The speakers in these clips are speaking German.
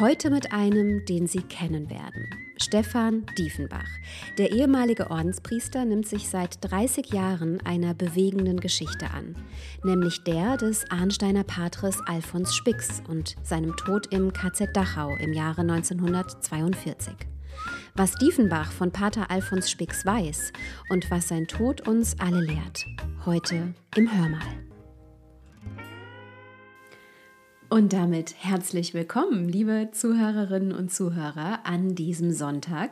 Heute mit einem, den Sie kennen werden. Stefan Diefenbach. Der ehemalige Ordenspriester nimmt sich seit 30 Jahren einer bewegenden Geschichte an, nämlich der des Arnsteiner Patres Alfons Spix und seinem Tod im KZ Dachau im Jahre 1942. Was Diefenbach von Pater Alfons Spix weiß und was sein Tod uns alle lehrt. Heute im Hörmal. Und damit herzlich willkommen, liebe Zuhörerinnen und Zuhörer, an diesem Sonntag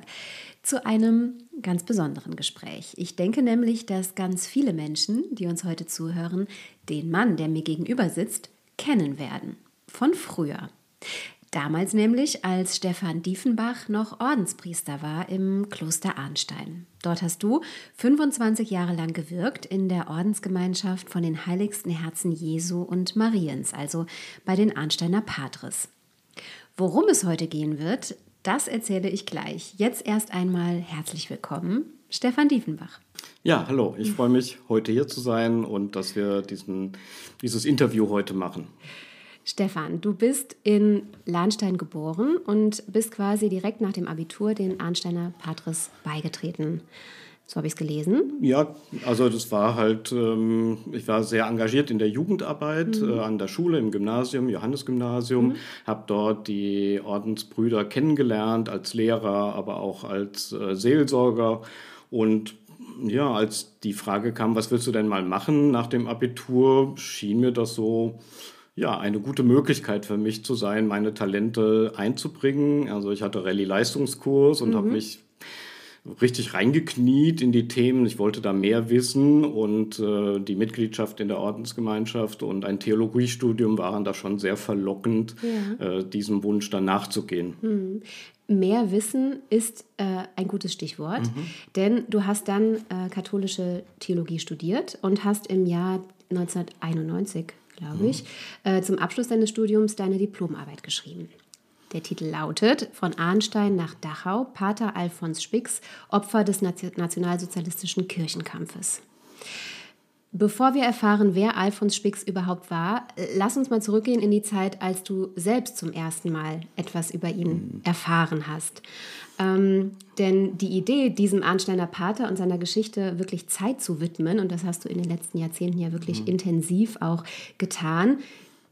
zu einem ganz besonderen Gespräch. Ich denke nämlich, dass ganz viele Menschen, die uns heute zuhören, den Mann, der mir gegenüber sitzt, kennen werden. Von früher. Damals nämlich, als Stefan Diefenbach noch Ordenspriester war im Kloster Arnstein. Dort hast du 25 Jahre lang gewirkt in der Ordensgemeinschaft von den heiligsten Herzen Jesu und Mariens, also bei den Arnsteiner Patres. Worum es heute gehen wird, das erzähle ich gleich. Jetzt erst einmal herzlich willkommen, Stefan Diefenbach. Ja, hallo. Ich freue mich, heute hier zu sein und dass wir diesen, dieses Interview heute machen. Stefan, du bist in Lahnstein geboren und bist quasi direkt nach dem Abitur den Arnsteiner Patres beigetreten. So habe ich es gelesen. Ja, also das war halt, ähm, ich war sehr engagiert in der Jugendarbeit mhm. äh, an der Schule, im Gymnasium, Johannesgymnasium, mhm. habe dort die Ordensbrüder kennengelernt als Lehrer, aber auch als äh, Seelsorger und ja, als die Frage kam, was willst du denn mal machen nach dem Abitur, schien mir das so ja, eine gute Möglichkeit für mich zu sein, meine Talente einzubringen. Also ich hatte Rallye-Leistungskurs und mhm. habe mich richtig reingekniet in die Themen. Ich wollte da mehr wissen und äh, die Mitgliedschaft in der Ordensgemeinschaft und ein Theologiestudium waren da schon sehr verlockend, ja. äh, diesem Wunsch dann nachzugehen. Mhm. Mehr Wissen ist äh, ein gutes Stichwort, mhm. denn du hast dann äh, katholische Theologie studiert und hast im Jahr 1991 glaube ich, äh, zum Abschluss deines Studiums deine Diplomarbeit geschrieben. Der Titel lautet Von Arnstein nach Dachau, Pater Alfons Spix, Opfer des nationalsozialistischen Kirchenkampfes. Bevor wir erfahren, wer Alfons Spix überhaupt war, lass uns mal zurückgehen in die Zeit, als du selbst zum ersten Mal etwas über ihn mhm. erfahren hast. Ähm, denn die Idee, diesem Arnsteiner Pater und seiner Geschichte wirklich Zeit zu widmen, und das hast du in den letzten Jahrzehnten ja wirklich mhm. intensiv auch getan,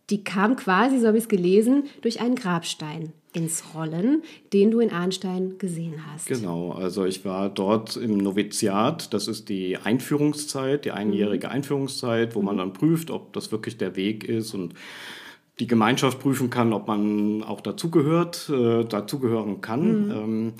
die kam quasi, so habe ich es gelesen, durch einen Grabstein ins Rollen, den du in Arnstein gesehen hast. Genau, also ich war dort im Noviziat, das ist die Einführungszeit, die einjährige mhm. Einführungszeit, wo man dann prüft, ob das wirklich der Weg ist und die Gemeinschaft prüfen kann, ob man auch dazugehört, äh, dazugehören kann. Mhm. Ähm,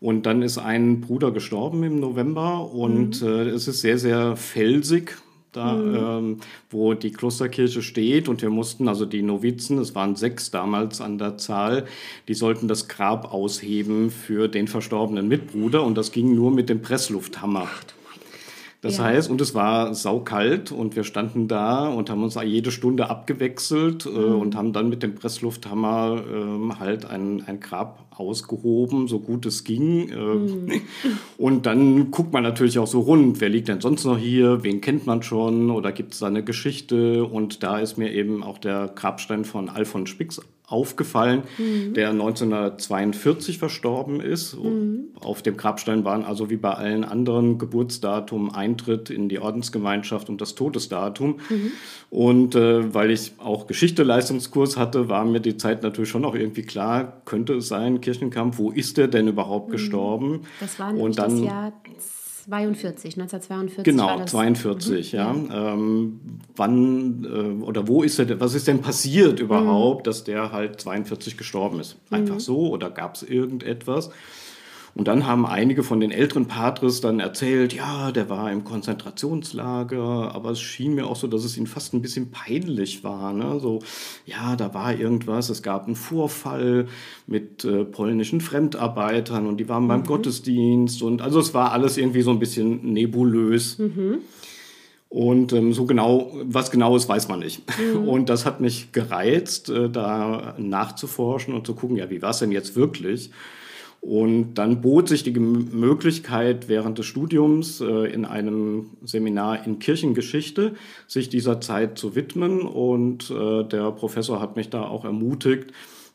und dann ist ein Bruder gestorben im November und mhm. äh, es ist sehr, sehr felsig da, mhm. ähm, wo die Klosterkirche steht. Und wir mussten, also die Novizen, es waren sechs damals an der Zahl, die sollten das Grab ausheben für den verstorbenen Mitbruder. Und das ging nur mit dem Presslufthammer. Das ja. heißt, und es war saukalt und wir standen da und haben uns jede Stunde abgewechselt äh, mhm. und haben dann mit dem Presslufthammer äh, halt ein, ein Grab ausgehoben, so gut es ging. Äh, mhm. Und dann guckt man natürlich auch so rund, wer liegt denn sonst noch hier, wen kennt man schon oder gibt es da eine Geschichte? Und da ist mir eben auch der Grabstein von Alfons Spix aufgefallen, mhm. der 1942 verstorben ist. Mhm. Auf dem Grabstein waren also wie bei allen anderen Geburtsdatum, Eintritt in die Ordensgemeinschaft und das Todesdatum. Mhm. Und äh, weil ich auch Geschichte-Leistungskurs hatte, war mir die Zeit natürlich schon auch irgendwie klar, könnte es sein, Kirchenkampf, wo ist der denn überhaupt mhm. gestorben? Das war und dann, das Jahr 42, 1942. Genau, 42, mhm. ja. Ähm, wann äh, oder wo ist er, was ist denn passiert überhaupt, mhm. dass der halt 42 gestorben ist? Einfach mhm. so oder gab es irgendetwas? Und dann haben einige von den älteren Patres dann erzählt, ja, der war im Konzentrationslager, aber es schien mir auch so, dass es ihnen fast ein bisschen peinlich war. Ne? So, ja, da war irgendwas, es gab einen Vorfall mit äh, polnischen Fremdarbeitern und die waren beim mhm. Gottesdienst und also es war alles irgendwie so ein bisschen nebulös. Mhm. Und ähm, so genau, was genau ist, weiß man nicht. Mhm. Und das hat mich gereizt, äh, da nachzuforschen und zu gucken, ja, wie war es denn jetzt wirklich? Und dann bot sich die Möglichkeit, während des Studiums äh, in einem Seminar in Kirchengeschichte sich dieser Zeit zu widmen. Und äh, der Professor hat mich da auch ermutigt,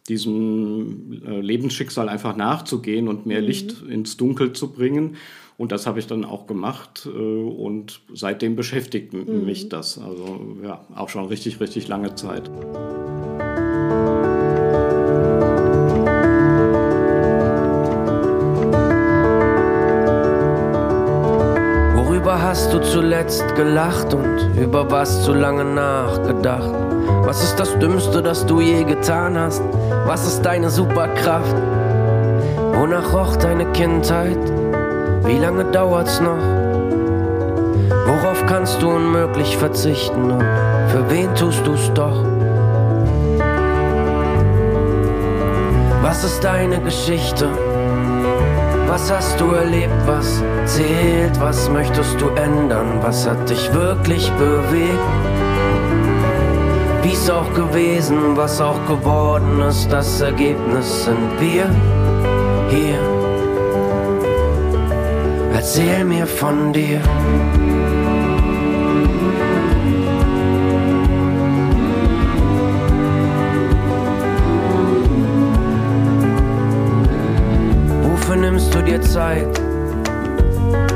diesem äh, Lebensschicksal einfach nachzugehen und mehr mhm. Licht ins Dunkel zu bringen. Und das habe ich dann auch gemacht und seitdem beschäftigt mhm. mich das. Also ja, auch schon richtig, richtig lange Zeit. Hast du zuletzt gelacht und über was zu lange nachgedacht? Was ist das Dümmste, das du je getan hast? Was ist deine Superkraft? Wonach roch deine Kindheit? Wie lange dauert's noch? Worauf kannst du unmöglich verzichten und für wen tust du's doch? Was ist deine Geschichte? Was hast du erlebt? Was zählt? Was möchtest du ändern? Was hat dich wirklich bewegt? Wie's auch gewesen, was auch geworden ist, das Ergebnis sind wir hier. Erzähl mir von dir. Zeit?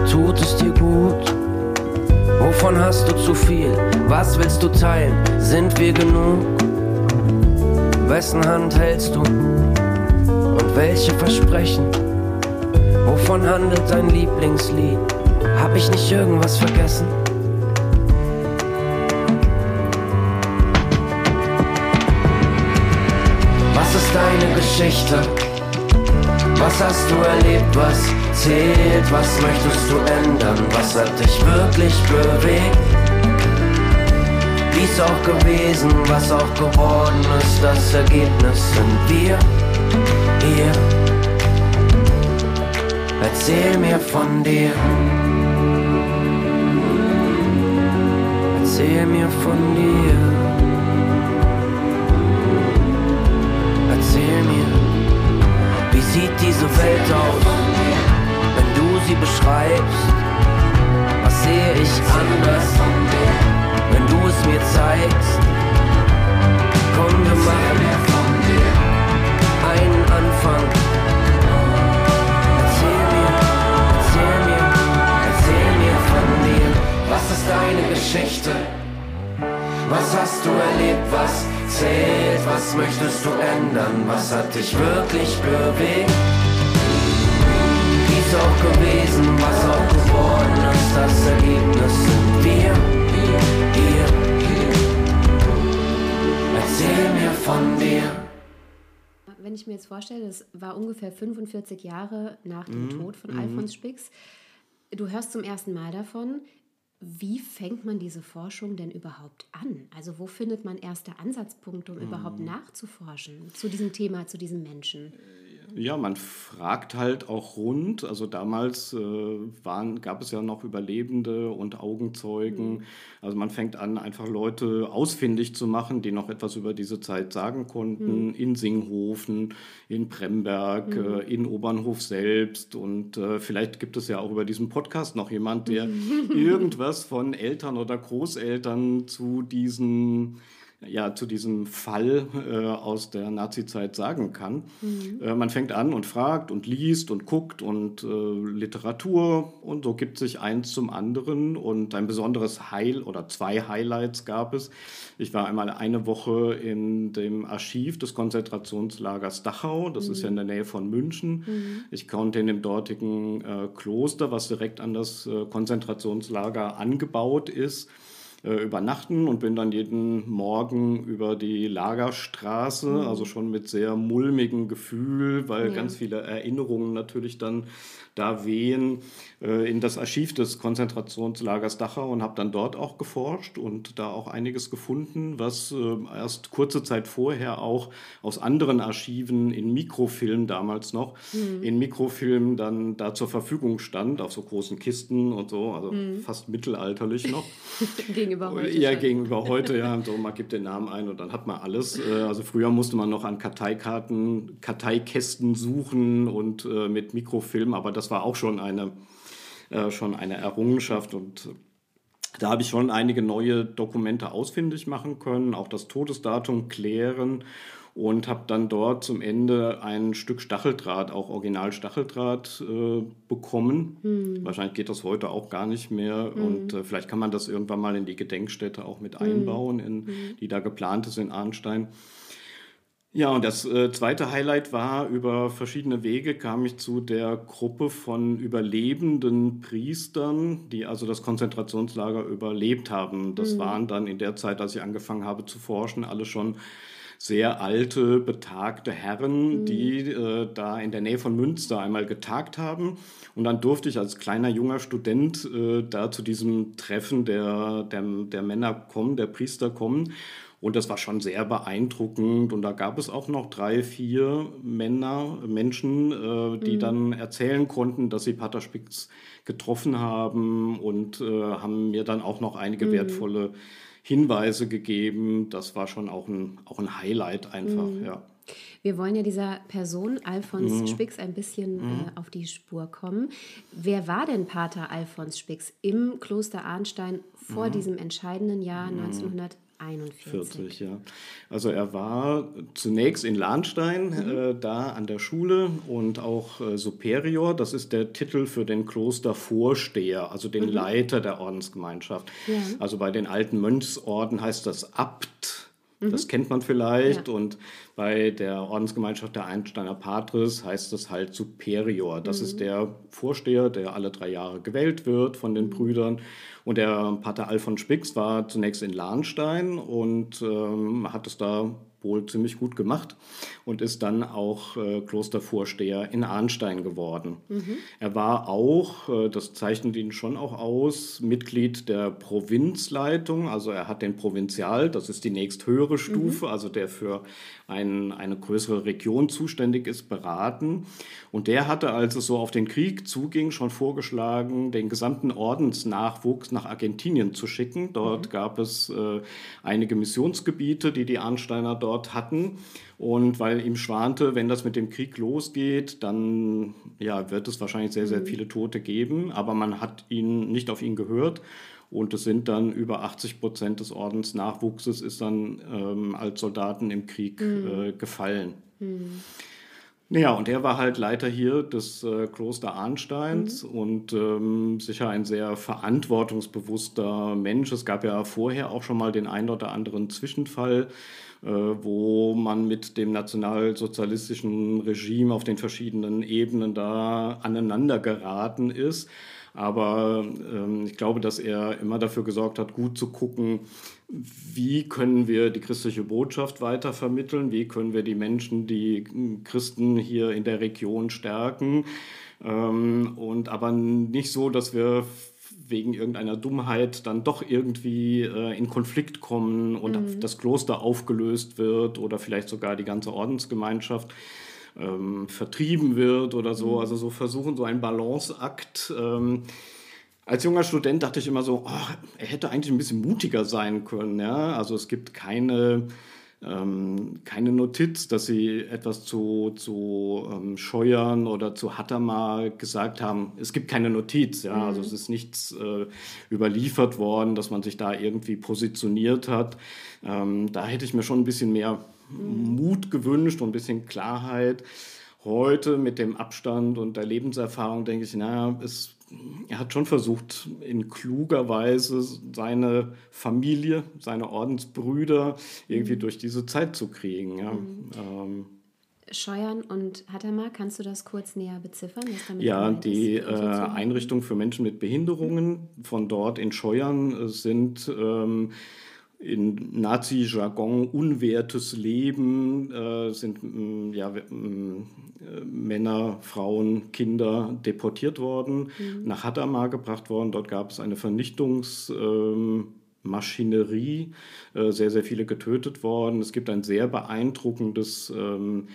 Tut es dir gut? Wovon hast du zu viel? Was willst du teilen? Sind wir genug? Wessen Hand hältst du? Und welche Versprechen? Wovon handelt dein Lieblingslied? Hab ich nicht irgendwas vergessen? Was ist deine Geschichte? Was hast du erlebt? Was zählt? Was möchtest du ändern? Was hat dich wirklich bewegt? Wie's auch gewesen, was auch geworden ist, das Ergebnis sind wir, ihr. Erzähl mir von dir. Erzähl mir von dir. Sieht diese Welt aus, wenn du sie beschreibst? Was sehe ich anders, wenn du es mir zeigst? Komm, wir machen einen Anfang. Was ist deine Geschichte? Was hast du erlebt? Was zählt? Was möchtest du ändern? Was hat dich wirklich bewegt? Wie es auch gewesen, was auch geworden ist, das Ergebnis sind wir, hier, Erzähl mir von dir. Wenn ich mir jetzt vorstelle, das war ungefähr 45 Jahre nach dem mhm. Tod von mhm. Alfons Spix. Du hörst zum ersten Mal davon. Wie fängt man diese Forschung denn überhaupt an? Also wo findet man erste Ansatzpunkte, um hm. überhaupt nachzuforschen zu diesem Thema, zu diesem Menschen? Ja, man fragt halt auch rund. Also damals äh, waren, gab es ja noch Überlebende und Augenzeugen. Mhm. Also man fängt an, einfach Leute ausfindig zu machen, die noch etwas über diese Zeit sagen konnten. Mhm. In Singhofen, in Bremberg, mhm. äh, in Obernhof selbst. Und äh, vielleicht gibt es ja auch über diesen Podcast noch jemand, der irgendwas von Eltern oder Großeltern zu diesen ja zu diesem Fall äh, aus der Nazizeit sagen kann. Mhm. Äh, man fängt an und fragt und liest und guckt und äh, Literatur und so gibt sich eins zum anderen und ein besonderes Heil oder zwei Highlights gab es. Ich war einmal eine Woche in dem Archiv des Konzentrationslagers Dachau, das mhm. ist ja in der Nähe von München. Mhm. Ich konnte in dem dortigen äh, Kloster, was direkt an das äh, Konzentrationslager angebaut ist, übernachten und bin dann jeden Morgen über die Lagerstraße, mhm. also schon mit sehr mulmigem Gefühl, weil ja. ganz viele Erinnerungen natürlich dann da wehen äh, in das Archiv des Konzentrationslagers Dachau und habe dann dort auch geforscht und da auch einiges gefunden, was äh, erst kurze Zeit vorher auch aus anderen Archiven in Mikrofilm damals noch, mhm. in Mikrofilm dann da zur Verfügung stand, auf so großen Kisten und so, also mhm. fast mittelalterlich noch. gegenüber heute. Ja, schon. gegenüber heute, ja. So, man gibt den Namen ein und dann hat man alles. Äh, also früher musste man noch an Karteikarten, Karteikästen suchen und äh, mit Mikrofilm, aber das war auch schon eine, äh, schon eine Errungenschaft und da habe ich schon einige neue Dokumente ausfindig machen können, auch das Todesdatum klären und habe dann dort zum Ende ein Stück Stacheldraht, auch Original Stacheldraht äh, bekommen. Hm. Wahrscheinlich geht das heute auch gar nicht mehr hm. und äh, vielleicht kann man das irgendwann mal in die Gedenkstätte auch mit hm. einbauen, in, hm. die da geplant ist in Arnstein. Ja, und das äh, zweite Highlight war, über verschiedene Wege kam ich zu der Gruppe von überlebenden Priestern, die also das Konzentrationslager überlebt haben. Das mhm. waren dann in der Zeit, als ich angefangen habe zu forschen, alle schon sehr alte, betagte Herren, mhm. die äh, da in der Nähe von Münster einmal getagt haben. Und dann durfte ich als kleiner junger Student äh, da zu diesem Treffen der, der, der Männer kommen, der Priester kommen. Und das war schon sehr beeindruckend. Und da gab es auch noch drei, vier Männer, Menschen, äh, die mhm. dann erzählen konnten, dass sie Pater Spitz getroffen haben und äh, haben mir dann auch noch einige mhm. wertvolle Hinweise gegeben. Das war schon auch ein, auch ein Highlight einfach, mhm. ja. Wir wollen ja dieser Person Alfons mhm. Spix ein bisschen mhm. äh, auf die Spur kommen. Wer war denn Pater Alfons Spix im Kloster Arnstein vor mhm. diesem entscheidenden Jahr 1900? 41. ja. Also er war zunächst in Lahnstein, mhm. äh, da an der Schule und auch äh, Superior, das ist der Titel für den Klostervorsteher, also den mhm. Leiter der Ordensgemeinschaft. Ja. Also bei den alten Mönchsorden heißt das Abt. Mhm. Das kennt man vielleicht. Ja. Und bei der Ordensgemeinschaft der Einsteiner Patres heißt das halt Superior. Das ist mhm. der Vorsteher, der alle drei Jahre gewählt wird von den mhm. Brüdern. Und der Pater Alfons Spix war zunächst in Lahnstein und ähm, hat es da wohl ziemlich gut gemacht und ist dann auch äh, Klostervorsteher in Arnstein geworden. Mhm. Er war auch, äh, das zeichnet ihn schon auch aus, Mitglied der Provinzleitung. Also er hat den Provinzial, das ist die nächsthöhere Stufe, mhm. also der für ein, eine größere Region zuständig ist, beraten. Und der hatte, als es so auf den Krieg zuging, schon vorgeschlagen, den gesamten Ordensnachwuchs nach Argentinien zu schicken. Dort mhm. gab es äh, einige Missionsgebiete, die die Arnsteiner dort hatten. Und weil ihm schwante, wenn das mit dem Krieg losgeht, dann ja, wird es wahrscheinlich sehr, sehr mhm. viele Tote geben. Aber man hat ihn nicht auf ihn gehört. Und es sind dann über 80 Prozent des Ordensnachwuchses ist dann ähm, als Soldaten im Krieg mhm. äh, gefallen. Mhm. Naja, und er war halt Leiter hier des äh, Kloster Arnsteins mhm. und ähm, sicher ein sehr verantwortungsbewusster Mensch. Es gab ja vorher auch schon mal den ein oder anderen Zwischenfall, wo man mit dem nationalsozialistischen Regime auf den verschiedenen Ebenen da aneinander geraten ist. Aber ähm, ich glaube, dass er immer dafür gesorgt hat, gut zu gucken, wie können wir die christliche Botschaft weiter vermitteln, wie können wir die Menschen, die Christen hier in der Region stärken. Ähm, und aber nicht so, dass wir wegen irgendeiner Dummheit dann doch irgendwie äh, in Konflikt kommen und mhm. das Kloster aufgelöst wird oder vielleicht sogar die ganze Ordensgemeinschaft ähm, vertrieben wird oder so. Mhm. Also so versuchen, so ein Balanceakt. Ähm, als junger Student dachte ich immer so, oh, er hätte eigentlich ein bisschen mutiger sein können. Ja? Also es gibt keine, ähm, keine Notiz, dass sie etwas zu, zu ähm, Scheuern oder zu Hattermar gesagt haben. Es gibt keine Notiz. Ja? Also mhm. Also es ist nichts äh, überliefert worden, dass man sich da irgendwie positioniert hat. Ähm, da hätte ich mir schon ein bisschen mehr Mut gewünscht und ein bisschen Klarheit. Heute mit dem Abstand und der Lebenserfahrung denke ich, naja, es, er hat schon versucht, in kluger Weise seine Familie, seine Ordensbrüder irgendwie mhm. durch diese Zeit zu kriegen. Ja. Mhm. Ähm, Scheuern und Hattermar, kannst du das kurz näher beziffern? ja, die äh, Einrichtung für Menschen mit Behinderungen von dort in Scheuern sind ähm, in Nazi-Jargon unwertes Leben äh, sind mm, ja, mm, Männer, Frauen, Kinder deportiert worden, mhm. nach Hadamar gebracht worden. Dort gab es eine Vernichtungsmaschinerie, äh, sehr, sehr viele getötet worden. Es gibt ein sehr beeindruckendes ähm,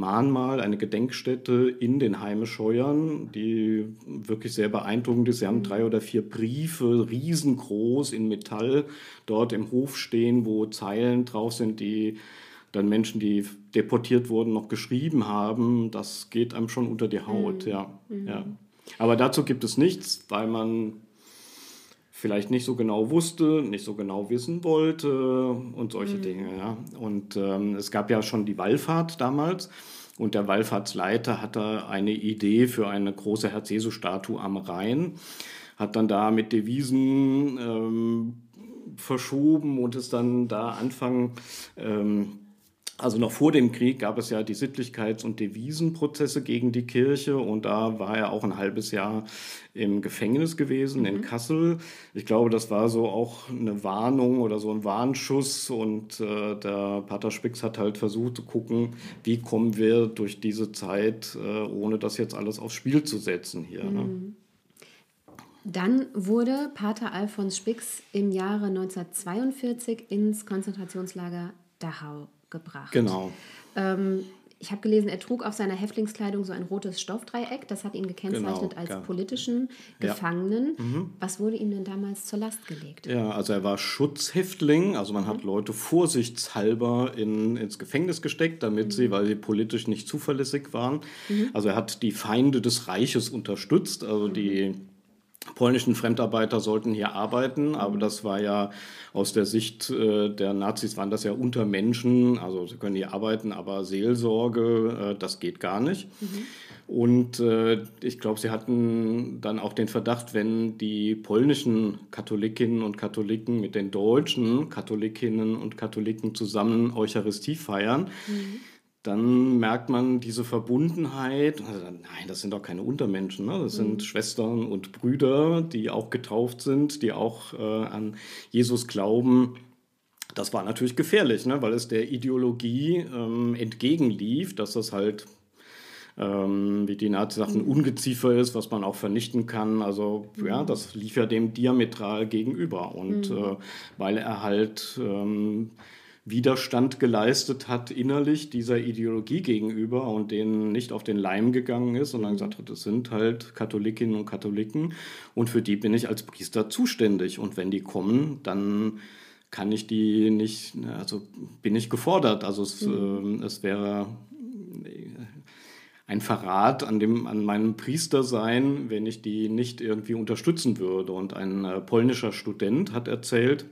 Mahnmal, eine Gedenkstätte in den Heimescheuern, die wirklich sehr beeindruckend ist. Sie haben drei oder vier Briefe, riesengroß in Metall, dort im Hof stehen, wo Zeilen drauf sind, die dann Menschen, die deportiert wurden, noch geschrieben haben. Das geht einem schon unter die Haut, mhm. ja. Mhm. ja. Aber dazu gibt es nichts, weil man vielleicht nicht so genau wusste, nicht so genau wissen wollte und solche mhm. Dinge. Ja. Und ähm, es gab ja schon die Wallfahrt damals. Und der Wallfahrtsleiter hatte eine Idee für eine große Herz-Jesu-Statue am Rhein, hat dann da mit Devisen ähm, verschoben und ist dann da Anfang ähm, also noch vor dem Krieg gab es ja die Sittlichkeits- und Devisenprozesse gegen die Kirche und da war er auch ein halbes Jahr im Gefängnis gewesen mhm. in Kassel. Ich glaube, das war so auch eine Warnung oder so ein Warnschuss und äh, der Pater Spix hat halt versucht zu gucken, wie kommen wir durch diese Zeit, äh, ohne das jetzt alles aufs Spiel zu setzen hier. Ne? Mhm. Ne? Dann wurde Pater Alfons Spix im Jahre 1942 ins Konzentrationslager Dachau gebracht. Genau. Ähm, ich habe gelesen, er trug auf seiner Häftlingskleidung so ein rotes Stoffdreieck. Das hat ihn gekennzeichnet genau, als ja. politischen Gefangenen. Ja. Mhm. Was wurde ihm denn damals zur Last gelegt? Ja, also er war Schutzhäftling. Also man mhm. hat Leute vorsichtshalber in, ins Gefängnis gesteckt, damit mhm. sie, weil sie politisch nicht zuverlässig waren. Mhm. Also er hat die Feinde des Reiches unterstützt. Also die mhm polnischen Fremdarbeiter sollten hier arbeiten, aber das war ja aus der Sicht äh, der Nazis waren das ja Untermenschen, also sie können hier arbeiten, aber Seelsorge, äh, das geht gar nicht. Mhm. Und äh, ich glaube, sie hatten dann auch den Verdacht, wenn die polnischen Katholikinnen und Katholiken mit den deutschen Katholikinnen und Katholiken zusammen Eucharistie feiern, mhm dann merkt man diese Verbundenheit. Also, nein, das sind doch keine Untermenschen. Ne? Das sind mhm. Schwestern und Brüder, die auch getauft sind, die auch äh, an Jesus glauben. Das war natürlich gefährlich, ne? weil es der Ideologie ähm, entgegenlief, dass das halt, ähm, wie die Nazis sagten, mhm. Ungeziefer ist, was man auch vernichten kann. Also mhm. ja, das lief ja dem diametral gegenüber. Und mhm. äh, weil er halt... Ähm, Widerstand geleistet hat innerlich dieser Ideologie gegenüber und denen nicht auf den Leim gegangen ist, sondern gesagt hat, das sind halt Katholikinnen und Katholiken und für die bin ich als Priester zuständig und wenn die kommen, dann kann ich die nicht, also bin ich gefordert. Also es, mhm. äh, es wäre ein Verrat an, dem, an meinem Priester sein, wenn ich die nicht irgendwie unterstützen würde. Und ein äh, polnischer Student hat erzählt,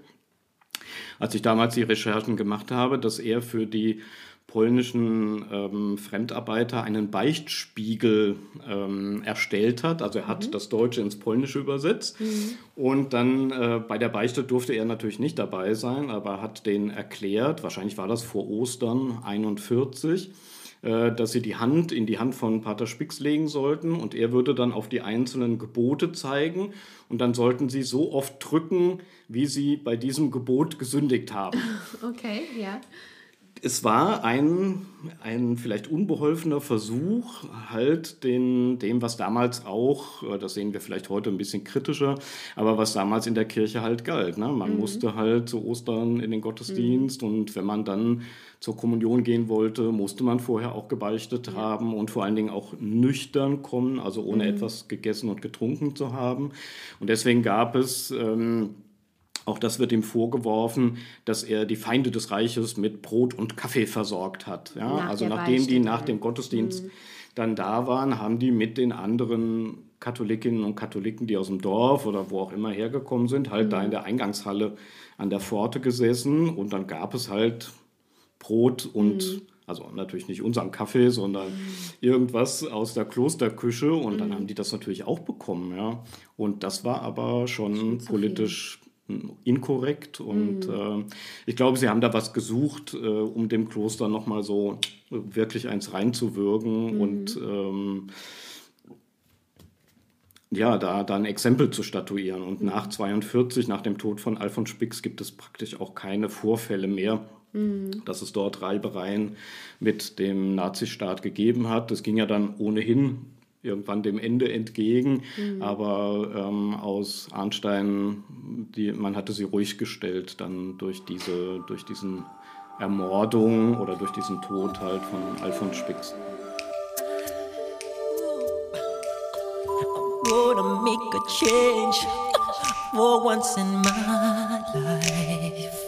als ich damals die Recherchen gemacht habe, dass er für die polnischen ähm, Fremdarbeiter einen Beichtspiegel ähm, erstellt hat. Also er hat mhm. das Deutsche ins Polnische übersetzt. Mhm. Und dann äh, bei der Beichte durfte er natürlich nicht dabei sein, aber hat den erklärt, wahrscheinlich war das vor Ostern 41, äh, dass sie die Hand in die Hand von Pater Spix legen sollten und er würde dann auf die einzelnen Gebote zeigen und dann sollten sie so oft drücken, wie sie bei diesem Gebot gesündigt haben. Okay, ja es war ein, ein vielleicht unbeholfener Versuch, halt den, dem, was damals auch, äh, das sehen wir vielleicht heute ein bisschen kritischer, aber was damals in der Kirche halt galt. Ne? Man mhm. musste halt zu Ostern in den Gottesdienst mhm. und wenn man dann zur Kommunion gehen wollte, musste man vorher auch gebeichtet haben und vor allen Dingen auch nüchtern kommen, also ohne mhm. etwas gegessen und getrunken zu haben. Und deswegen gab es... Ähm, auch das wird ihm vorgeworfen, dass er die Feinde des Reiches mit Brot und Kaffee versorgt hat. Ja? Nach also nachdem die nach dem Gottesdienst mhm. dann da waren, haben die mit den anderen Katholikinnen und Katholiken, die aus dem Dorf oder wo auch immer hergekommen sind, halt mhm. da in der Eingangshalle an der Pforte gesessen und dann gab es halt Brot und mhm. also natürlich nicht unseren Kaffee, sondern mhm. irgendwas aus der Klosterküche und dann mhm. haben die das natürlich auch bekommen, ja. Und das war aber schon politisch inkorrekt und mhm. äh, ich glaube, sie haben da was gesucht, äh, um dem Kloster nochmal so wirklich eins reinzuwirken mhm. und ähm, ja, da, da ein Exempel zu statuieren. Und nach 42, nach dem Tod von Alfons Spix, gibt es praktisch auch keine Vorfälle mehr, mhm. dass es dort Reibereien mit dem Nazistaat gegeben hat. Das ging ja dann ohnehin irgendwann dem Ende entgegen, mhm. aber ähm, aus Arnstein, die, man hatte sie ruhig gestellt dann durch, diese, durch diesen Ermordung oder durch diesen Tod halt von Alfons Spix. gonna make a change for once in my life.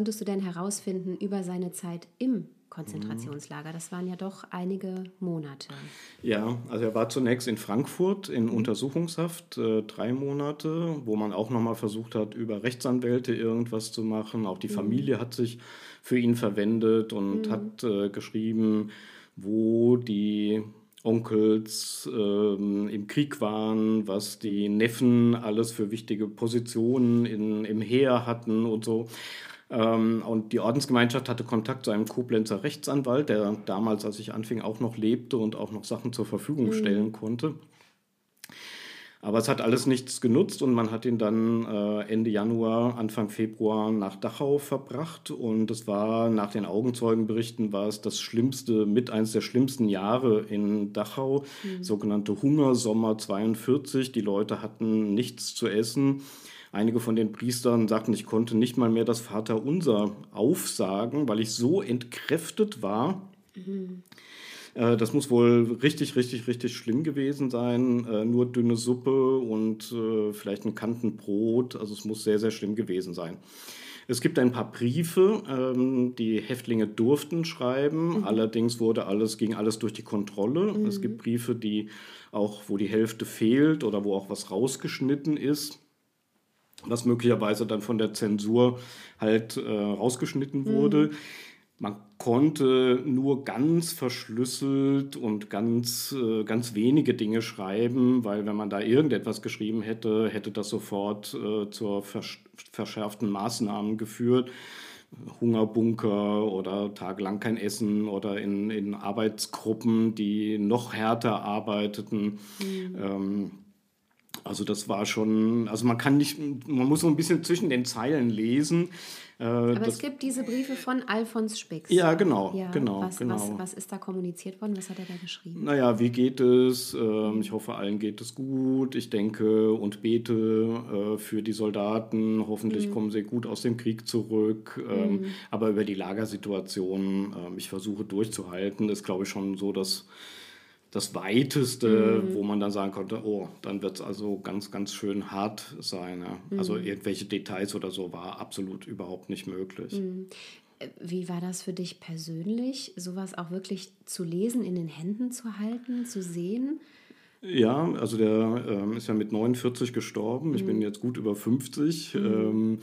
konntest du denn herausfinden über seine Zeit im Konzentrationslager? Das waren ja doch einige Monate. Ja, also er war zunächst in Frankfurt in mhm. Untersuchungshaft, äh, drei Monate, wo man auch nochmal versucht hat, über Rechtsanwälte irgendwas zu machen. Auch die mhm. Familie hat sich für ihn verwendet und mhm. hat äh, geschrieben, wo die Onkels ähm, im Krieg waren, was die Neffen alles für wichtige Positionen in, im Heer hatten und so. Ähm, und die Ordensgemeinschaft hatte Kontakt zu einem Koblenzer Rechtsanwalt, der damals, als ich anfing, auch noch lebte und auch noch Sachen zur Verfügung mhm. stellen konnte. Aber es hat alles nichts genutzt und man hat ihn dann äh, Ende Januar, Anfang Februar nach Dachau verbracht. Und es war nach den Augenzeugenberichten war es das schlimmste, mit eines der schlimmsten Jahre in Dachau, mhm. sogenannte Hungersommer 42. Die Leute hatten nichts zu essen. Einige von den Priestern sagten, ich konnte nicht mal mehr das Vaterunser aufsagen, weil ich so entkräftet war. Mhm äh, das muss wohl richtig, richtig, richtig schlimm gewesen sein. Äh, nur dünne Suppe und äh, vielleicht ein Kantenbrot. Also es muss sehr, sehr schlimm gewesen sein. Es gibt ein paar Briefe, ähm, die Häftlinge durften schreiben. Mhm. Allerdings wurde alles, ging alles durch die Kontrolle. Mhm. Es gibt Briefe, die auch, wo die Hälfte fehlt oder wo auch was rausgeschnitten ist was möglicherweise dann von der Zensur halt äh, rausgeschnitten wurde. Mhm. Man konnte nur ganz verschlüsselt und ganz, äh, ganz wenige Dinge schreiben, weil wenn man da irgendetwas geschrieben hätte, hätte das sofort äh, zur verschärften Maßnahmen geführt. Hungerbunker oder tagelang kein Essen oder in, in Arbeitsgruppen, die noch härter arbeiteten. Mhm. Ähm, also das war schon, also man kann nicht, man muss so ein bisschen zwischen den Zeilen lesen. Äh, Aber es gibt diese Briefe von Alfons Spix. Ja, genau, ja, genau, was, genau. Was, was, ist da kommuniziert worden? Was hat er da geschrieben? Naja, wie geht es? Ähm, ich hoffe, allen geht es gut. Ich denke und bete äh, für die Soldaten. Hoffentlich mhm. kommen sie gut aus dem Krieg zurück. Ähm, mhm. Aber über die Lagersituation, ähm, ich versuche durchzuhalten, ist, glaube ich, schon so, dass das Weiteste, mhm. wo man dann sagen konnte, oh, dann wird es also ganz, ganz schön hart sein. Ja. Mhm. Also irgendwelche Details oder so war absolut überhaupt nicht möglich. Mhm. Wie war das für dich persönlich, sowas auch wirklich zu lesen, in den Händen zu halten, zu sehen? Ja, also der ähm, ist ja mit 49 gestorben. Ich bin mhm. jetzt gut über 50. Mhm. Ähm,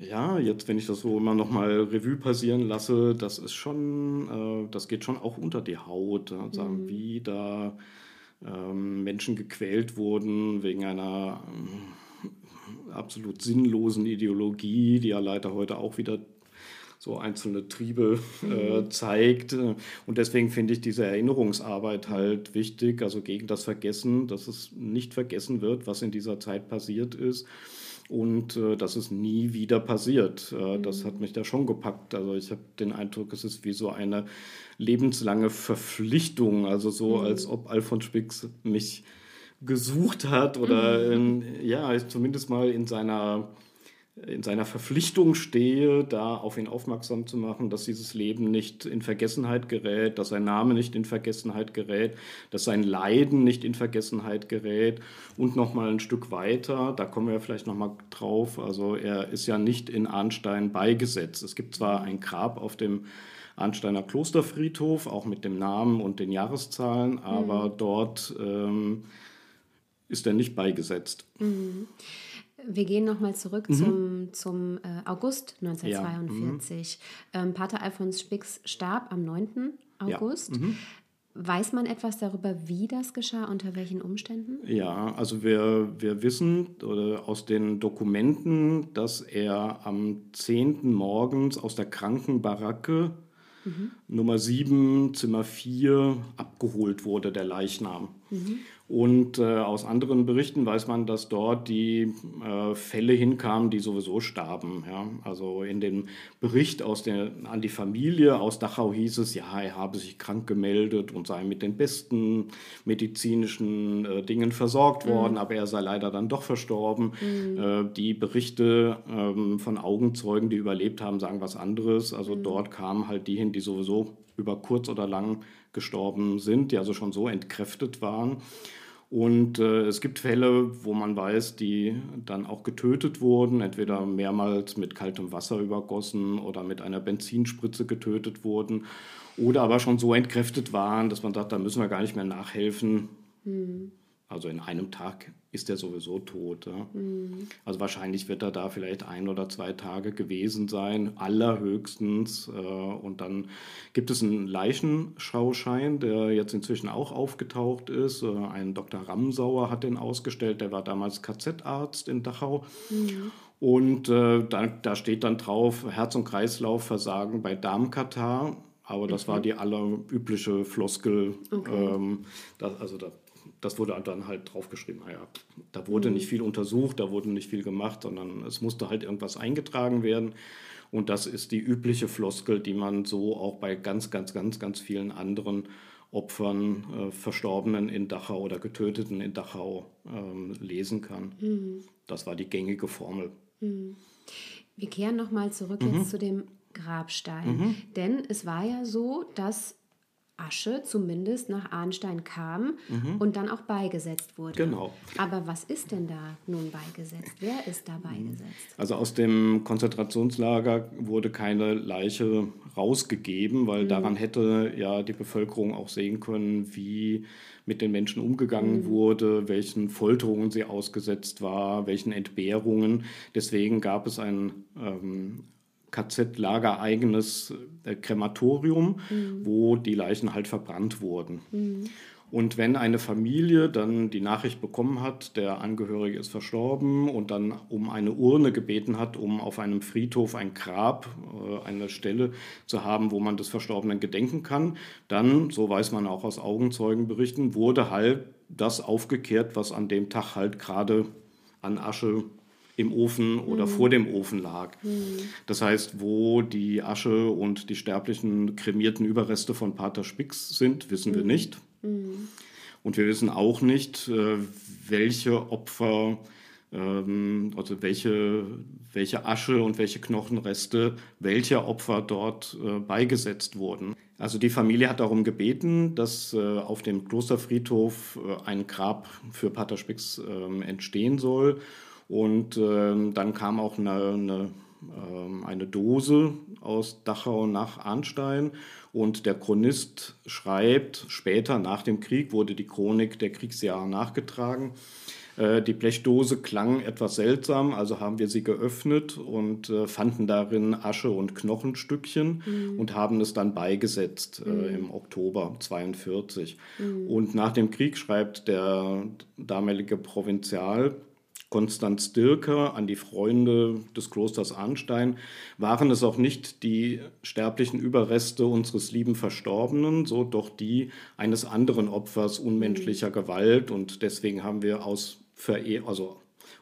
ja, jetzt, wenn ich das so immer noch mal Revue passieren lasse, das ist schon, äh, das geht schon auch unter die Haut. Sagen, mhm. wie da ähm, Menschen gequält wurden wegen einer äh, absolut sinnlosen Ideologie, die ja leider heute auch wieder so einzelne Triebe äh, mhm. zeigt. Und deswegen finde ich diese Erinnerungsarbeit halt wichtig, also gegen das Vergessen, dass es nicht vergessen wird, was in dieser Zeit passiert ist und äh, dass es nie wieder passiert. Äh, mhm. Das hat mich da schon gepackt. Also ich habe den Eindruck, es ist wie so eine lebenslange Verpflichtung, also so, mhm. als ob Alfons Spix mich gesucht hat oder mhm. in, ja, zumindest mal in seiner in seiner Verpflichtung stehe, da auf ihn aufmerksam zu machen, dass dieses Leben nicht in Vergessenheit gerät, dass sein Name nicht in Vergessenheit gerät, dass sein Leiden nicht in Vergessenheit gerät und noch mal ein Stück weiter, da kommen wir vielleicht noch mal drauf, also er ist ja nicht in Arnstein beigesetzt. Es gibt zwar ein Grab auf dem Arnsteiner Klosterfriedhof, auch mit dem Namen und den Jahreszahlen, aber mhm. dort ähm, ist er nicht beigesetzt. Mhm. Wir gehen nochmal zurück mhm. zum, zum äh, August 1942. Ja. Mhm. Ähm, Pater Alfons Spix starb am 9. August. Ja. Mhm. Weiß man etwas darüber, wie das geschah, unter welchen Umständen? Ja, also wir, wir wissen oder aus den Dokumenten, dass er am 10. morgens aus der Krankenbaracke mhm. Nummer 7, Zimmer 4 abgeholt wurde, der Leichnam. Mhm. Und äh, aus anderen Berichten weiß man, dass dort die äh, Fälle hinkamen, die sowieso starben. Ja? Also in dem Bericht aus der, an die Familie aus Dachau hieß es, ja, er habe sich krank gemeldet und sei mit den besten medizinischen äh, Dingen versorgt mhm. worden, aber er sei leider dann doch verstorben. Mhm. Äh, die Berichte ähm, von Augenzeugen, die überlebt haben, sagen was anderes. Also mhm. dort kamen halt die hin, die sowieso über kurz oder lang gestorben sind, die also schon so entkräftet waren. Und äh, es gibt Fälle, wo man weiß, die dann auch getötet wurden, entweder mehrmals mit kaltem Wasser übergossen oder mit einer Benzinspritze getötet wurden oder aber schon so entkräftet waren, dass man sagt, da müssen wir gar nicht mehr nachhelfen. Mhm. Also in einem Tag ist er sowieso tot. Ja? Mhm. Also wahrscheinlich wird er da vielleicht ein oder zwei Tage gewesen sein, allerhöchstens. Äh, und dann gibt es einen Leichenschauschein, der jetzt inzwischen auch aufgetaucht ist. Äh, ein Dr. Ramsauer hat den ausgestellt, der war damals KZ-Arzt in Dachau. Mhm. Und äh, da, da, steht dann drauf, Herz- und Kreislaufversagen bei Darmkatar. Aber das war die allerübliche Floskel. Okay. Ähm, das, also da das wurde dann halt draufgeschrieben. Naja, da wurde mhm. nicht viel untersucht, da wurde nicht viel gemacht, sondern es musste halt irgendwas eingetragen werden. Und das ist die übliche Floskel, die man so auch bei ganz, ganz, ganz, ganz vielen anderen Opfern, äh, Verstorbenen in Dachau oder Getöteten in Dachau ähm, lesen kann. Mhm. Das war die gängige Formel. Mhm. Wir kehren nochmal zurück jetzt mhm. zu dem Grabstein. Mhm. Denn es war ja so, dass Asche zumindest nach Arnstein kam mhm. und dann auch beigesetzt wurde. Genau. Aber was ist denn da nun beigesetzt? Wer ist da beigesetzt? Also aus dem Konzentrationslager wurde keine Leiche rausgegeben, weil mhm. daran hätte ja die Bevölkerung auch sehen können, wie mit den Menschen umgegangen mhm. wurde, welchen Folterungen sie ausgesetzt war, welchen Entbehrungen. Deswegen gab es ein ähm, KZ-lagereigenes äh, Krematorium, mhm. wo die Leichen halt verbrannt wurden. Mhm. Und wenn eine Familie dann die Nachricht bekommen hat, der Angehörige ist verstorben und dann um eine Urne gebeten hat, um auf einem Friedhof ein Grab, äh, eine Stelle zu haben, wo man des Verstorbenen gedenken kann, dann, so weiß man auch aus Augenzeugenberichten, wurde halt das aufgekehrt, was an dem Tag halt gerade an Asche im Ofen oder mhm. vor dem Ofen lag. Mhm. Das heißt, wo die Asche und die sterblichen kremierten Überreste von Pater Spix sind, wissen wir mhm. nicht. Mhm. Und wir wissen auch nicht, äh, welche Opfer, ähm, also welche, welche Asche und welche Knochenreste welcher Opfer dort äh, beigesetzt wurden. Also die Familie hat darum gebeten, dass äh, auf dem Klosterfriedhof ein Grab für Pater Spix ähm, entstehen soll. Und ähm, dann kam auch eine, eine, ähm, eine Dose aus Dachau nach Arnstein. Und der Chronist schreibt, später nach dem Krieg wurde die Chronik der Kriegsjahre nachgetragen. Äh, die Blechdose klang etwas seltsam, also haben wir sie geöffnet und äh, fanden darin Asche und Knochenstückchen mhm. und haben es dann beigesetzt äh, mhm. im Oktober 42. Mhm. Und nach dem Krieg schreibt der damalige Provinzial, Konstanz Dirker, an die Freunde des Klosters Arnstein, waren es auch nicht die sterblichen Überreste unseres lieben Verstorbenen, so doch die eines anderen Opfers unmenschlicher. Gewalt. Und deswegen haben wir aus Verehr also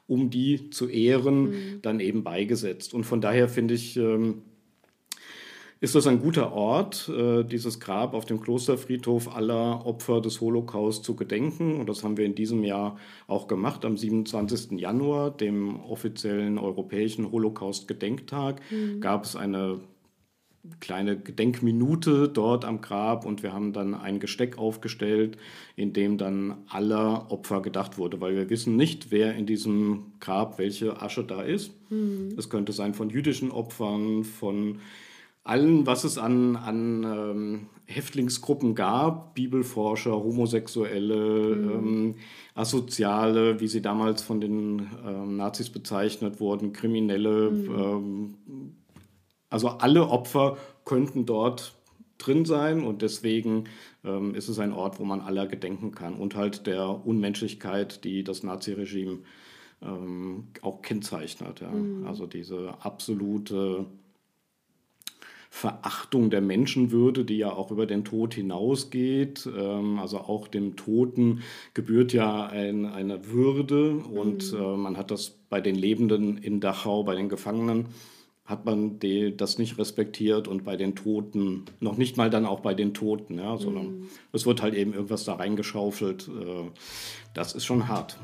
um die zu ehren, mhm. dann eben beigesetzt. Und von daher finde ich, ähm, ist das ein guter Ort, äh, dieses Grab auf dem Klosterfriedhof aller Opfer des Holocaust zu gedenken. Und das haben wir in diesem Jahr auch gemacht, am 27. Januar, dem offiziellen europäischen Holocaust-Gedenktag, mhm. gab es eine kleine Gedenkminute dort am Grab und wir haben dann ein Gesteck aufgestellt, in dem dann aller Opfer gedacht wurde, weil wir wissen nicht, wer in diesem Grab welche Asche da ist. Mhm. Es könnte sein von jüdischen Opfern, von allen, was es an, an ähm, Häftlingsgruppen gab, Bibelforscher, Homosexuelle, mhm. ähm, Asoziale, wie sie damals von den ähm, Nazis bezeichnet wurden, Kriminelle. Mhm. Ähm, also alle Opfer könnten dort drin sein und deswegen ähm, ist es ein Ort, wo man aller gedenken kann und halt der Unmenschlichkeit, die das Naziregime ähm, auch kennzeichnet. Ja. Mhm. Also diese absolute Verachtung der Menschenwürde, die ja auch über den Tod hinausgeht. Ähm, also auch dem Toten gebührt ja ein, eine Würde und mhm. äh, man hat das bei den Lebenden in Dachau, bei den Gefangenen, hat man die, das nicht respektiert und bei den Toten, noch nicht mal dann auch bei den Toten, ja, sondern mhm. es wird halt eben irgendwas da reingeschaufelt. Äh, das ist schon hart.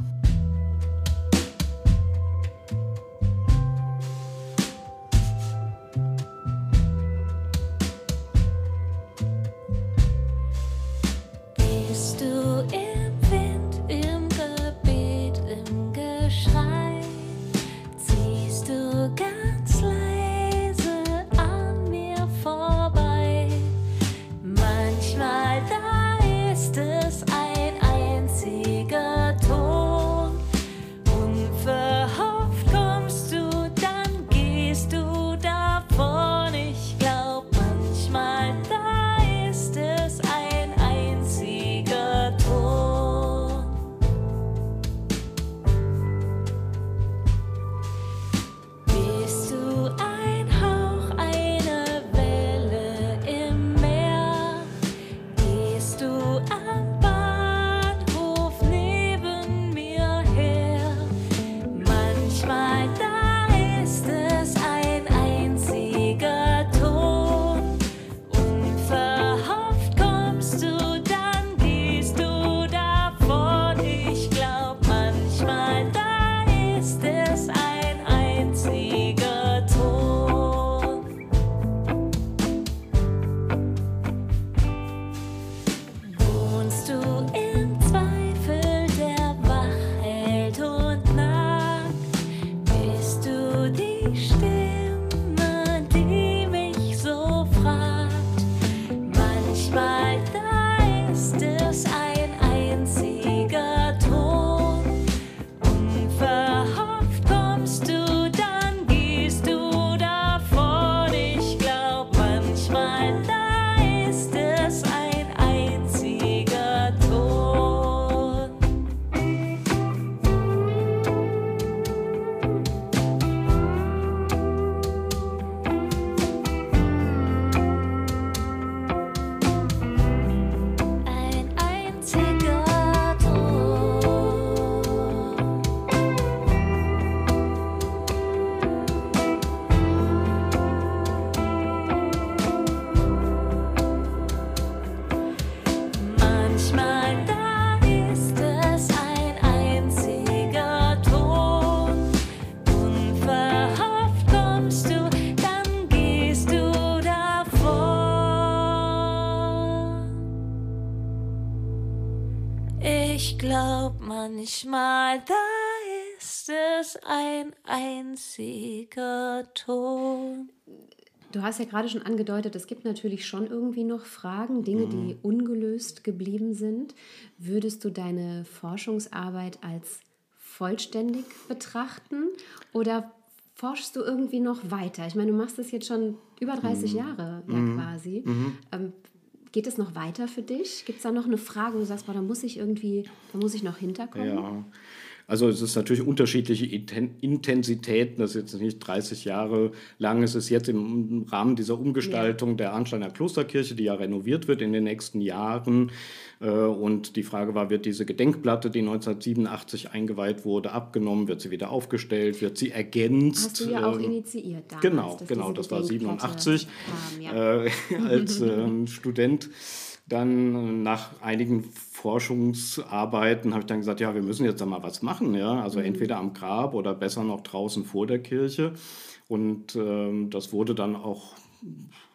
Glaub manchmal, da ist es ein einziger Ton. Du hast ja gerade schon angedeutet, es gibt natürlich schon irgendwie noch Fragen, Dinge, die ungelöst geblieben sind. Würdest du deine Forschungsarbeit als vollständig betrachten oder forschst du irgendwie noch weiter? Ich meine, du machst das jetzt schon über 30 Jahre ja quasi. Ähm, geht es noch weiter für dich? Gibt es da noch eine Frage, wo du sagst, boah, da muss ich irgendwie, da muss ich noch hinterkommen? Ja. Also es ist natürlich unterschiedliche Inten- Intensitäten. Das ist jetzt nicht 30 Jahre lang. Es ist jetzt im Rahmen dieser Umgestaltung der Arnsteiner Klosterkirche, die ja renoviert wird in den nächsten Jahren. Äh, Und die Frage war, wird diese Gedenkplatte, die 1987 eingeweiht wurde, abgenommen? Wird sie wieder aufgestellt? Wird sie ergänzt? Hast du ja auch Ähm, initiiert damals. Genau, genau, das war Gedenkplatte 87 kam, ja. äh, als äh, Student. Dann äh, nach einigen Forschungsarbeiten habe ich dann gesagt, ja, wir müssen jetzt da mal was machen, ja, also entweder am Grab oder besser noch draußen vor der Kirche. Und ähm, das wurde dann auch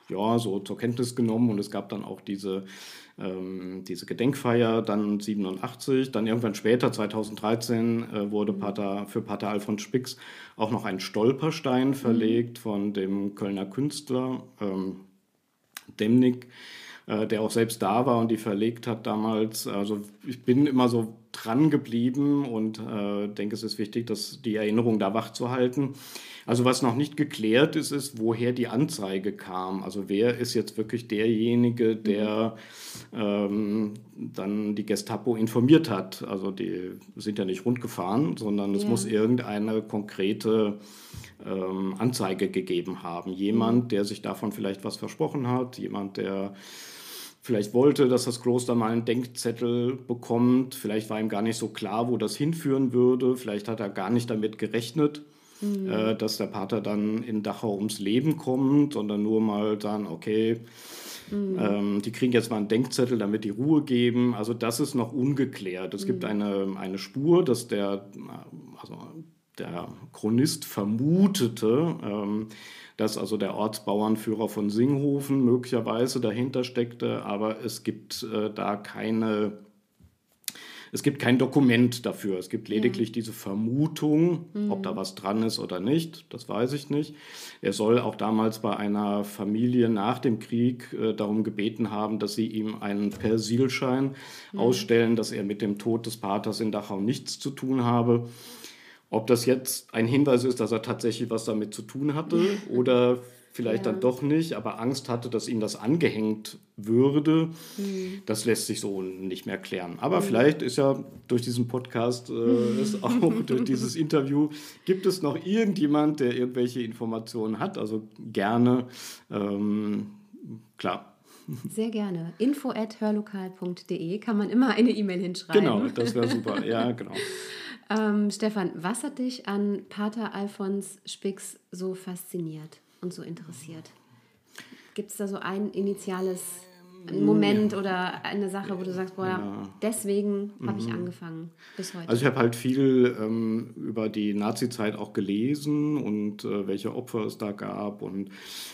ja, so zur Kenntnis genommen. Und es gab dann auch diese, ähm, diese Gedenkfeier dann 87, dann irgendwann später, 2013, äh, wurde Pater, für Pater Alfons Spix auch noch ein Stolperstein verlegt von dem Kölner Künstler ähm, Demnig, der auch selbst da war und die verlegt hat damals. Also ich bin immer so dran geblieben und äh, denke, es ist wichtig, dass die Erinnerung da wach zu halten. Also was noch nicht geklärt ist, ist, woher die Anzeige kam. Also wer ist jetzt wirklich derjenige, der ähm, dann die Gestapo informiert hat. Also die sind ja nicht rundgefahren, sondern es Ja. muss irgendeine konkrete ähm, Anzeige gegeben haben. Jemand, der sich davon vielleicht was versprochen hat, jemand, der vielleicht wollte, dass das Kloster mal einen Denkzettel bekommt. Vielleicht war ihm gar nicht so klar, wo das hinführen würde. Vielleicht hat er gar nicht damit gerechnet, äh, dass der Pater dann in Dachau ums Leben kommt, sondern nur mal sagen, okay, ähm, die kriegen jetzt mal einen Denkzettel, damit die Ruhe geben. Also das ist noch ungeklärt. Es gibt eine, eine Spur, dass der, also der Chronist vermutete, ähm, dass also der Ortsbauernführer von Singhofen möglicherweise dahinter steckte, aber es gibt äh, da keine es gibt kein Dokument dafür. Es gibt lediglich diese Vermutung, ob da was dran ist oder nicht. Das weiß ich nicht. Er soll auch damals bei einer Familie nach dem Krieg äh, darum gebeten haben, dass sie ihm einen Persilschein ausstellen, dass er mit dem Tod des Paters in Dachau nichts zu tun habe. Ob das jetzt ein Hinweis ist, dass er tatsächlich was damit zu tun hatte oder vielleicht dann doch nicht, aber Angst hatte, dass ihm das angehängt würde, das lässt sich so nicht mehr klären. Aber vielleicht ist ja durch diesen Podcast, äh, ist auch durch dieses Interview, gibt es noch irgendjemand, der irgendwelche Informationen hat. Also gerne, ähm, klar. Sehr gerne. info at hörlokal.de kann man immer eine E-Mail hinschreiben. Genau, das wäre super. Ja, genau. Ähm, Stefan, was hat dich an Pater Alfons Spix so fasziniert und so interessiert? Gibt es da so ein initiales ein Moment oder eine Sache, wo du sagst, boah, deswegen habe ich angefangen bis heute. Also ich habe halt viel ähm, über die Nazi-Zeit auch gelesen und äh, welche Opfer es da gab. Und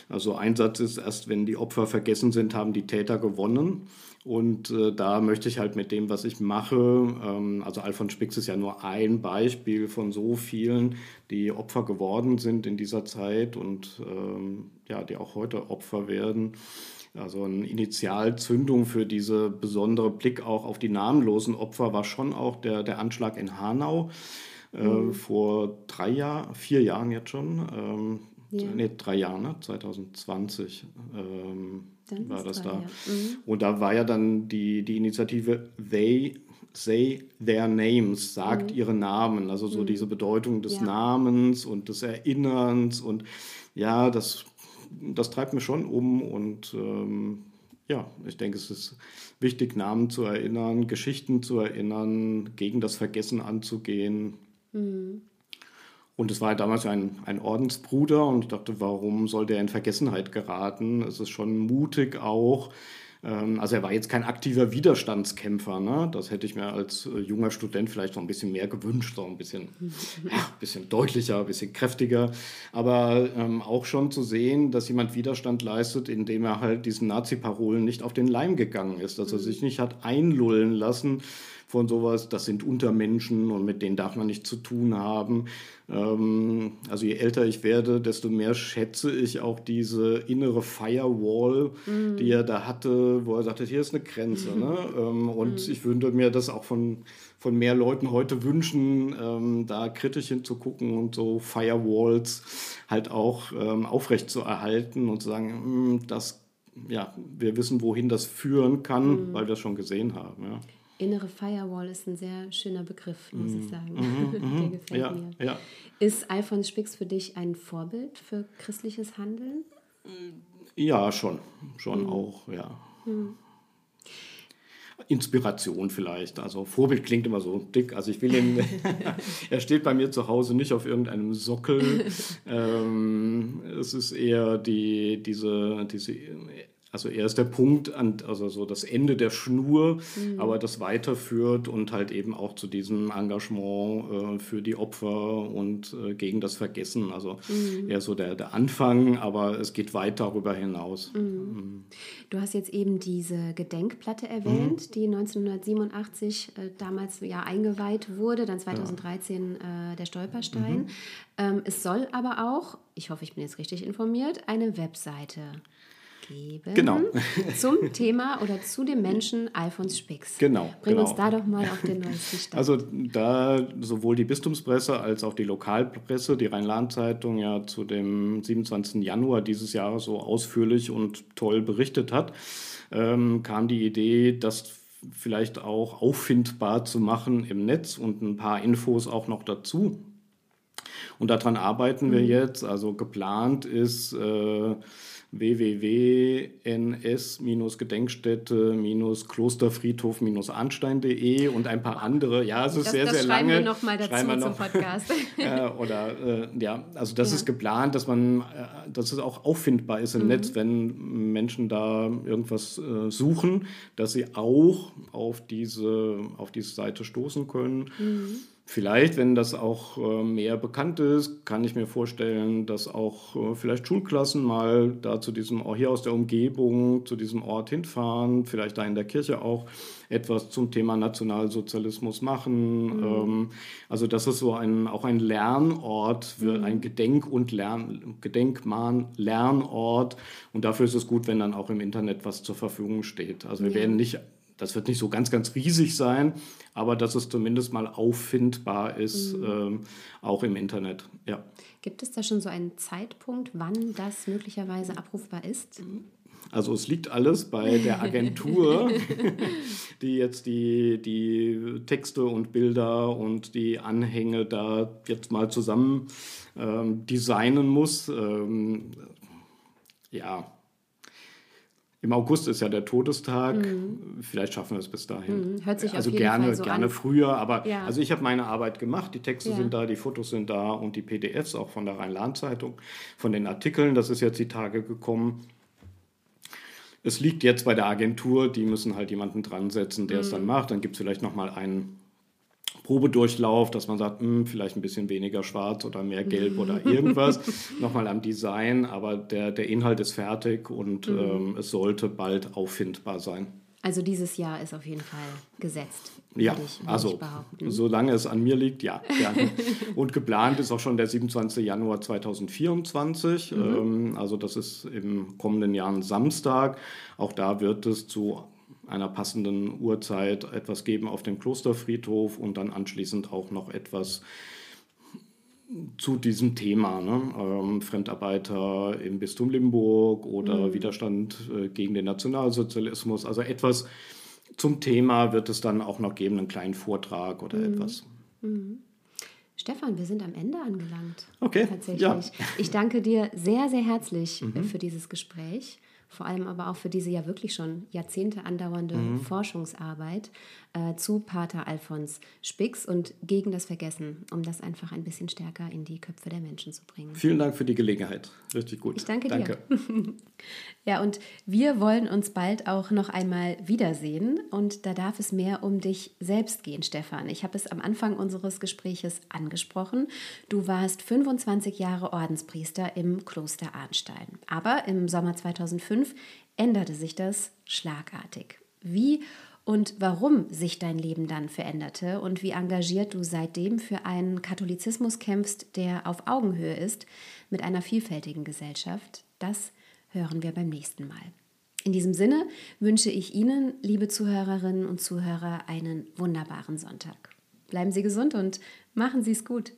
also ein Satz ist, erst wenn die Opfer vergessen sind, haben die Täter gewonnen. Und äh, da möchte ich halt mit dem, was ich mache, ähm, also Alfons Spix ist ja nur ein Beispiel von so vielen, die Opfer geworden sind in dieser Zeit und ähm, ja, die auch heute Opfer werden. Also eine Initialzündung für diese besondere Blick auch auf die namenlosen Opfer war schon auch der, der Anschlag in Hanau äh, vor drei Jahren, vier Jahren jetzt schon. Ähm, Ja. Nee, drei Jahre, ne? 2020 ähm, Dann war das da. ja. Mhm. Und da war ja dann die, die Initiative They Say Their Names, sagt ihre Namen, also so diese Bedeutung des Mhm. Ja. Namens und des Erinnerns und ja, das, das treibt mich schon um und ähm, ja, ich denke, es ist wichtig, Namen zu erinnern, Geschichten zu erinnern, gegen das Vergessen anzugehen. Und es war damals ein, ein Ordensbruder und ich dachte, warum soll der in Vergessenheit geraten? Es ist schon mutig auch. Ähm, Also er war jetzt kein aktiver Widerstandskämpfer. Ne? Das hätte ich mir als äh, junger Student vielleicht noch ein bisschen mehr gewünscht, so ein bisschen, ja, ein bisschen deutlicher, ein bisschen kräftiger. Aber ähm, auch schon zu sehen, dass jemand Widerstand leistet, indem er halt diesen Nazi-Parolen nicht auf den Leim gegangen ist, dass er sich nicht hat einlullen lassen von sowas, das sind Untermenschen und mit denen darf man nichts zu tun haben. Ähm, also je älter ich werde, desto mehr schätze ich auch diese innere Firewall, die er da hatte, wo er sagte, hier ist eine Grenze. Ne? Ähm, und ich würde mir das auch von, von mehr Leuten heute wünschen, ähm, da kritisch hinzugucken und so Firewalls halt auch ähm, aufrecht zu erhalten und zu sagen, "Hm, das ja, wir wissen, wohin das führen kann, weil wir es schon gesehen haben. Ja. Innere Firewall ist ein sehr schöner Begriff, muss ich sagen. Der gefällt Mhm. Ja, mir. ja. Ist Alfons Spix für dich ein Vorbild für christliches Handeln? ja, schon. Schon auch, ja. Inspiration vielleicht. Also Vorbild klingt immer so dick. Also ich will ihn, er steht bei mir zu Hause nicht auf irgendeinem Sockel. ähm, es ist eher die, diese, diese, also er ist der Punkt, an, also so das Ende der Schnur, aber das weiterführt und halt eben auch zu diesem Engagement äh, für die Opfer und äh, gegen das Vergessen. Also eher so der, der Anfang, aber es geht weit darüber hinaus. Du hast jetzt eben diese Gedenkplatte erwähnt, die 1987 äh, damals ja eingeweiht wurde, dann 2013 äh, der Stolperstein. Ähm, es soll aber auch, ich hoffe, ich bin jetzt richtig informiert, eine Webseite geben Genau. zum Thema oder zu dem Menschen Alfons Spix. Genau, Bring uns genau. da doch mal auf den neuesten Stand. Also da sowohl die Bistumspresse als auch die Lokalpresse, die Rhein-Lahn-Zeitung ja zu dem 27. Januar dieses Jahres so ausführlich und toll berichtet hat, ähm, kam die Idee, das vielleicht auch auffindbar zu machen im Netz und ein paar Infos auch noch dazu. Und daran arbeiten wir jetzt. Also geplant ist äh, www.ns-gedenkstätte-klosterfriedhof-arnstein.de und ein paar andere. Ja, es ist das sehr, das sehr schreiben lange. wir nochmal dazu Schreiben wir zum noch. Podcast. Äh, oder äh, ja, also das Ja. ist geplant, dass man, äh, dass es auch auffindbar ist im Netz, wenn Menschen da irgendwas äh, suchen, dass sie auch auf diese, auf diese Seite stoßen können. Vielleicht, wenn das auch äh, mehr bekannt ist, kann ich mir vorstellen, dass auch äh, vielleicht Schulklassen mal da zu diesem, auch hier aus der Umgebung, zu diesem Ort hinfahren, vielleicht da in der Kirche auch etwas zum Thema Nationalsozialismus machen. Ähm, also das ist so ein, auch ein Lernort, für ein Gedenk- und Lern, Gedenkmahn, Lernort. Und dafür ist es gut, wenn dann auch im Internet was zur Verfügung steht. Also wir Ja. werden nicht das wird nicht so ganz, ganz riesig sein, aber dass es zumindest mal auffindbar ist, ähm, auch im Internet. Ja. Gibt es da schon so einen Zeitpunkt, wann das möglicherweise abrufbar ist? Also es liegt alles bei der Agentur, die jetzt die, die Texte und Bilder und die Anhänge da jetzt mal zusammen ähm, designen muss. Ähm, ja. Im August ist ja der Todestag. Vielleicht schaffen wir es bis dahin. Mhm. Hört sich auf also jeden gerne, Fall so gerne an. früher. Aber Ja. also ich habe meine Arbeit gemacht. Die Texte Ja. sind da, die Fotos sind da und die PDFs auch von der Rhein-Lahn-Zeitung, von den Artikeln. Das ist jetzt die Tage gekommen. es liegt jetzt bei der Agentur, die müssen halt jemanden dran setzen, der es dann macht. Dann gibt es vielleicht nochmal einen Probedurchlauf, dass man sagt, hm, vielleicht ein bisschen weniger schwarz oder mehr gelb oder irgendwas, nochmal am Design, aber der, der Inhalt ist fertig und ähm, es sollte bald auffindbar sein. Also dieses Jahr ist auf jeden Fall gesetzt. Ja, ich, also solange es an mir liegt, ja. gerne. Und geplant ist auch schon der 27. Januar 2024. Mhm. Ähm, also das ist im kommenden Jahr ein Samstag. Auch da wird es zu einer passenden Uhrzeit etwas geben auf dem Klosterfriedhof und dann anschließend auch noch etwas zu diesem Thema, ne? ähm, Fremdarbeiter im Bistum Limburg oder Mhm. Widerstand äh, gegen den Nationalsozialismus. Also etwas zum Thema wird es dann auch noch geben, einen kleinen Vortrag oder Mhm. etwas. Stefan, wir sind am Ende angelangt. Okay, Tatsächlich. ja. Mhm. Ich danke dir sehr, sehr herzlich äh, für dieses Gespräch. Vor allem aber auch für diese ja wirklich schon Jahrzehnte andauernde Mhm. Forschungsarbeit äh, zu Pater Alfons Spix und gegen das Vergessen, um das einfach ein bisschen stärker in die Köpfe der Menschen zu bringen. Vielen Dank für die Gelegenheit. Richtig gut. Ich danke dir. danke. Ja, und wir wollen uns bald auch noch einmal wiedersehen. Und da darf es mehr um dich selbst gehen, Stefan. Ich habe es am Anfang unseres Gespräches angesprochen. Du warst 25 Jahre Ordenspriester im Kloster Arnstein. Aber im Sommer 2005 änderte sich das schlagartig. Wie und warum sich dein Leben dann veränderte und wie engagiert du seitdem für einen Katholizismus kämpfst, der auf Augenhöhe ist mit einer vielfältigen Gesellschaft, das hören wir beim nächsten Mal. In diesem Sinne wünsche ich Ihnen, liebe Zuhörerinnen und Zuhörer, einen wunderbaren Sonntag. Bleiben Sie gesund und machen Sie es gut.